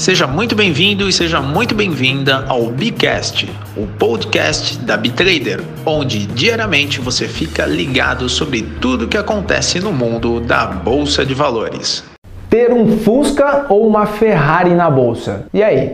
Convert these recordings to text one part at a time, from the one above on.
Seja muito bem-vindo e seja muito bem-vinda ao Bicast, o podcast da Bitrader, onde diariamente você fica ligado sobre tudo que acontece no mundo da bolsa de valores. Ter um Fusca ou uma Ferrari na bolsa? E aí?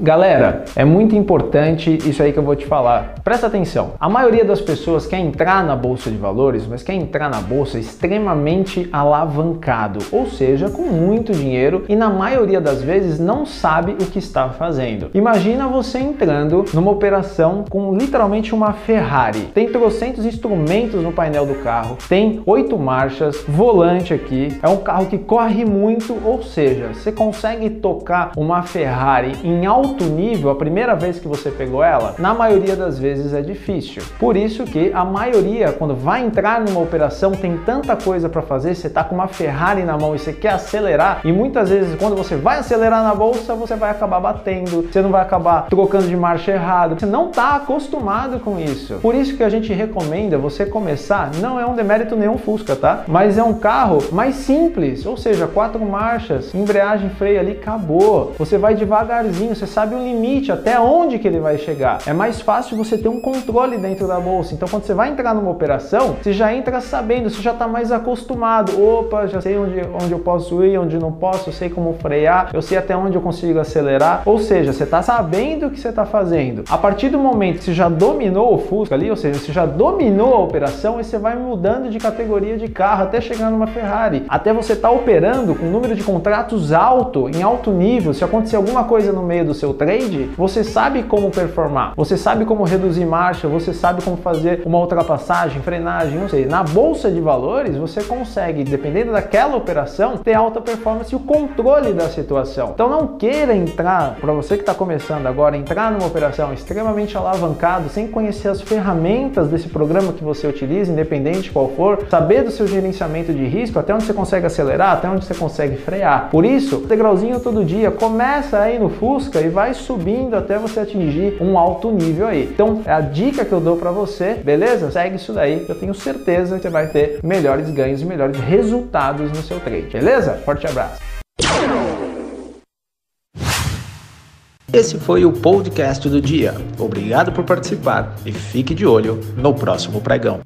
Galera, é muito importante isso aí que eu vou te falar. Presta atenção. A maioria das pessoas quer entrar na bolsa de valores, mas quer entrar na bolsa extremamente alavancado, ou seja, com muito dinheiro e na maioria das vezes não sabe o que está fazendo. Imagina você entrando numa operação com literalmente uma Ferrari. Tem trocentos instrumentos no painel do carro, tem oito marchas, volante aqui, é um carro que corre muito, ou seja, você consegue tocar uma Ferrari em alto alto nível a primeira vez que você pegou ela, na maioria das vezes é difícil. Por isso que a maioria, quando vai entrar numa operação, tem tanta coisa para fazer, você tá com uma Ferrari na mão e você quer acelerar, e muitas vezes quando você vai acelerar na bolsa, você vai acabar batendo, você não vai acabar trocando de marcha errado, você não tá acostumado com isso. Por isso que a gente recomenda você começar, não é um demérito nenhum Fusca, tá? Mas é um carro mais simples, ou seja, quatro marchas, embreagem, freio ali, acabou. Você vai devagarzinho, você sabe o limite, até onde que ele vai chegar. É mais fácil você ter um controle dentro da bolsa. Então, quando você vai entrar numa operação, você já entra sabendo, você já está mais acostumado. Opa, já sei onde, onde eu posso ir, onde não posso, eu sei como frear, eu sei até onde eu consigo acelerar. Ou seja, você está sabendo o que você está fazendo. A partir do momento que você já dominou o Fusca ali, ou seja, você já dominou a operação, e você vai mudando de categoria de carro até chegar numa Ferrari. Até você estar tá operando com um número de contratos alto, em alto nível. Se acontecer alguma coisa no meio do seu seu trade, você sabe como performar, você sabe como reduzir marcha, você sabe como fazer uma ultrapassagem, frenagem, não sei. Na bolsa de valores, você consegue, dependendo daquela operação, ter alta performance e o controle da situação. Então não queira entrar, para você que está começando agora, entrar numa operação extremamente alavancado, sem conhecer as ferramentas desse programa que você utiliza, independente qual for, saber do seu gerenciamento de risco, até onde você consegue acelerar, até onde você consegue frear. Por isso, degrauzinho todo dia, começa aí no Fusca e vai subindo até você atingir um alto nível aí. Então, é a dica que eu dou para você, beleza? Segue isso daí, eu tenho certeza que você vai ter melhores ganhos e melhores resultados no seu trade, beleza? Forte abraço. Esse foi o podcast do dia. Obrigado por participar e fique de olho no próximo pregão.